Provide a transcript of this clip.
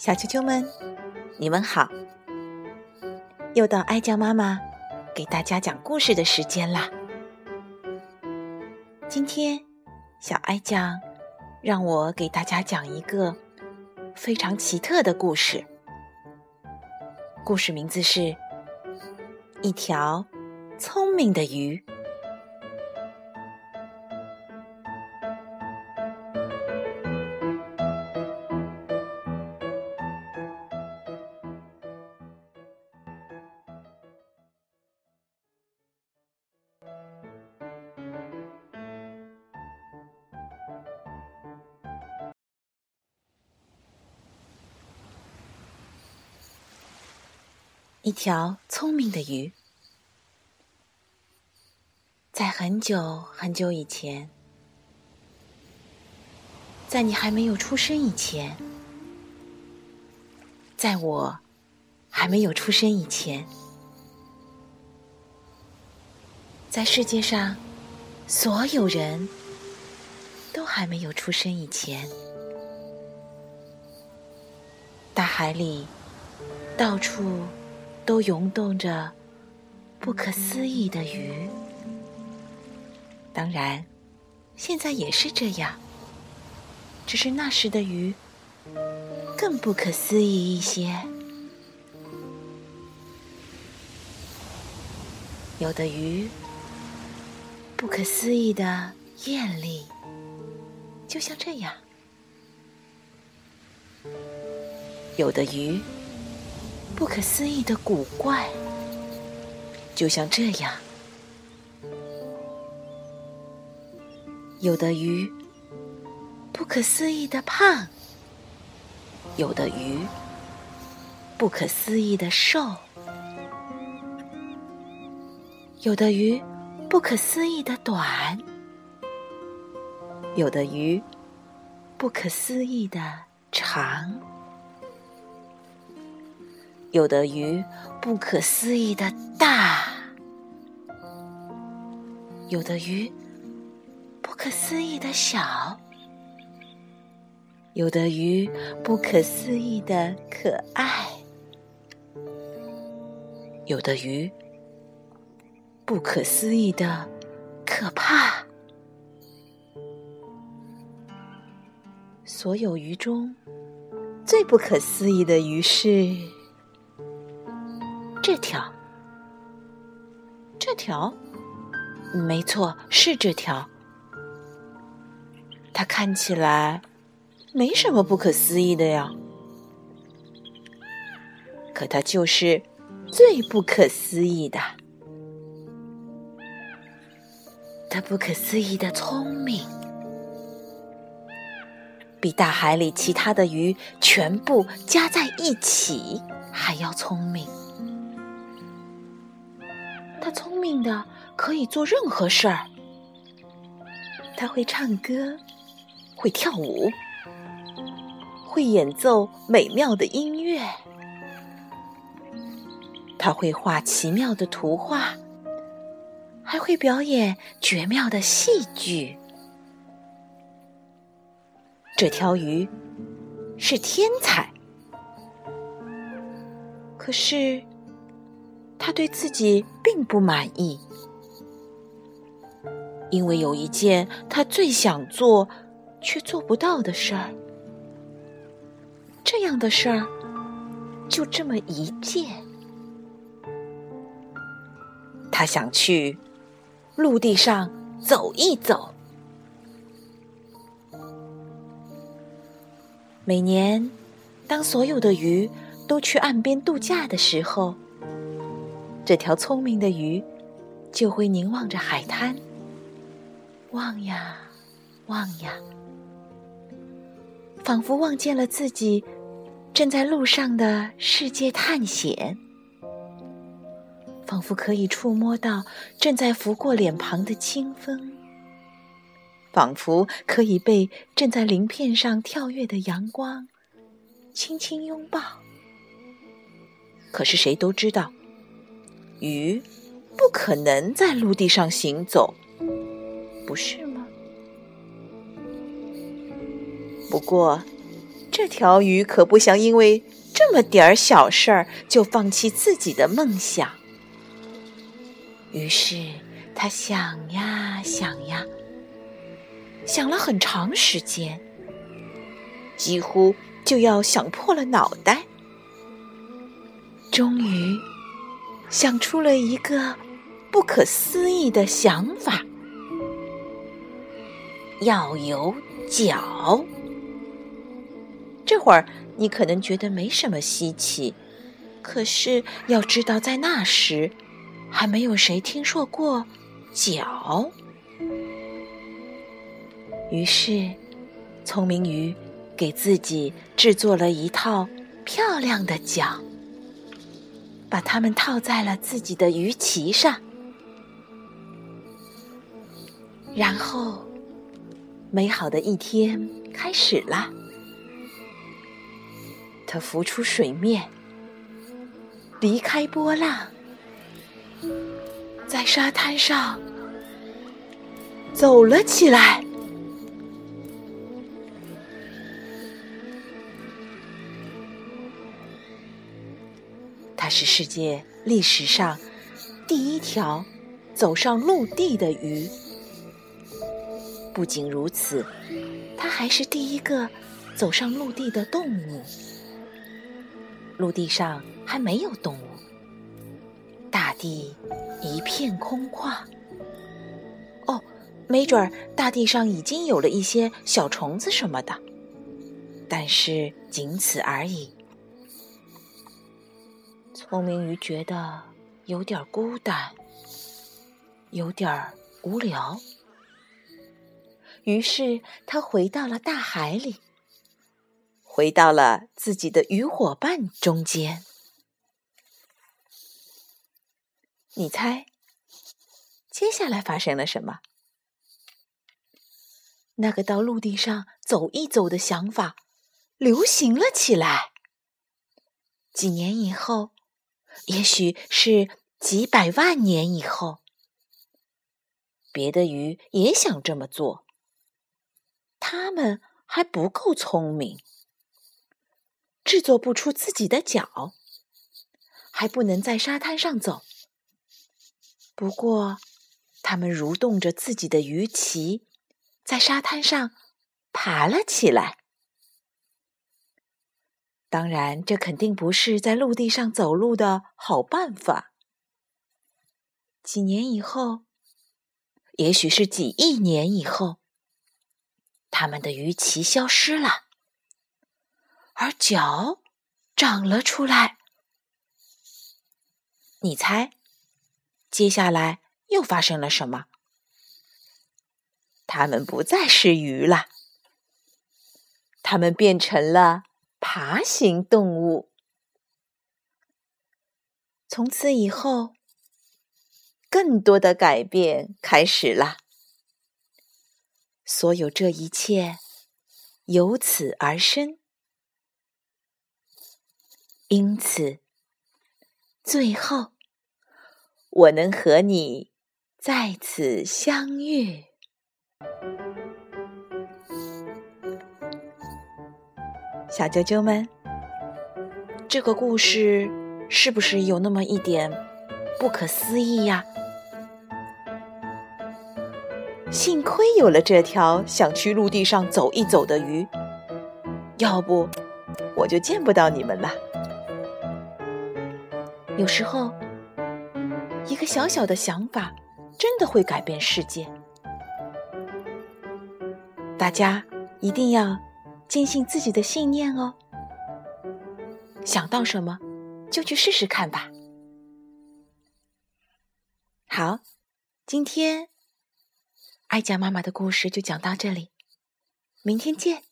小啾啾们，你们好！又到哀酱妈妈给大家讲故事的时间啦。今天，小哀酱让我给大家讲一个非常奇特的故事。故事名字是《一条聪明的鱼》。一条聪明的鱼，在很久很久以前，在你还没有出生以前，在我还没有出生以前，在世界上所有人都还没有出生以前，大海里到处。都涌动着不可思议的鱼，当然，现在也是这样。只是那时的鱼更不可思议一些。有的鱼不可思议的艳丽，就像这样；有的鱼。不可思议的古怪，就像这样。有的鱼不可思议的胖，有的鱼不可思议的瘦，有的鱼不可思议的短，有的鱼不可思议的长。有的鱼不可思议的大，有的鱼不可思议的小，有的鱼不可思议的可爱，有的鱼不可思议的可怕。所有鱼中最不可思议的鱼是。这条，这条，没错，是这条。它看起来没什么不可思议的呀，可它就是最不可思议的。它不可思议的聪明，比大海里其他的鱼全部加在一起还要聪明。聪明的可以做任何事儿。他会唱歌，会跳舞，会演奏美妙的音乐。他会画奇妙的图画，还会表演绝妙的戏剧。这条鱼是天才，可是。他对自己并不满意，因为有一件他最想做却做不到的事儿。这样的事儿就这么一件，他想去陆地上走一走。每年，当所有的鱼都去岸边度假的时候。这条聪明的鱼就会凝望着海滩，望呀望呀，仿佛望见了自己正在路上的世界探险，仿佛可以触摸到正在拂过脸庞的清风，仿佛可以被正在鳞片上跳跃的阳光轻轻拥抱。可是谁都知道。鱼不可能在陆地上行走，不是吗？不过，这条鱼可不想因为这么点儿小事儿就放弃自己的梦想。于是，他想呀想呀，想了很长时间，几乎就要想破了脑袋。终于，想出了一个不可思议的想法：要有脚。这会儿你可能觉得没什么稀奇，可是要知道，在那时。还没有谁听说过脚，于是聪明鱼给自己制作了一套漂亮的脚，把它们套在了自己的鱼鳍上，然后美好的一天开始了。它浮出水面，离开波浪。在沙滩上走了起来。它是世界历史上第一条走上陆地的鱼。不仅如此，它还是第一个走上陆地的动物。陆地上还没有动物。大地一片空旷。哦，没准儿大地上已经有了一些小虫子什么的，但是仅此而已。聪明鱼觉得有点孤单，有点无聊，于是他回到了大海里，回到了自己的鱼伙伴中间。你猜，接下来发生了什么？那个到陆地上走一走的想法流行了起来。几年以后，也许是几百万年以后，别的鱼也想这么做。它们还不够聪明，制作不出自己的脚，还不能在沙滩上走。不过，他们蠕动着自己的鱼鳍，在沙滩上爬了起来。当然，这肯定不是在陆地上走路的好办法。几年以后，也许是几亿年以后，他们的鱼鳍消失了，而脚长了出来。你猜？接下来又发生了什么？它们不再是鱼了，它们变成了爬行动物。从此以后，更多的改变开始了。所有这一切由此而生，因此，最后。我能和你在此相遇，小啾啾们，这个故事是不是有那么一点不可思议呀？幸亏有了这条想去陆地上走一走的鱼，要不我就见不到你们了。有时候。一个小小的想法，真的会改变世界。大家一定要坚信自己的信念哦！想到什么，就去试试看吧。好，今天艾佳妈妈的故事就讲到这里，明天见。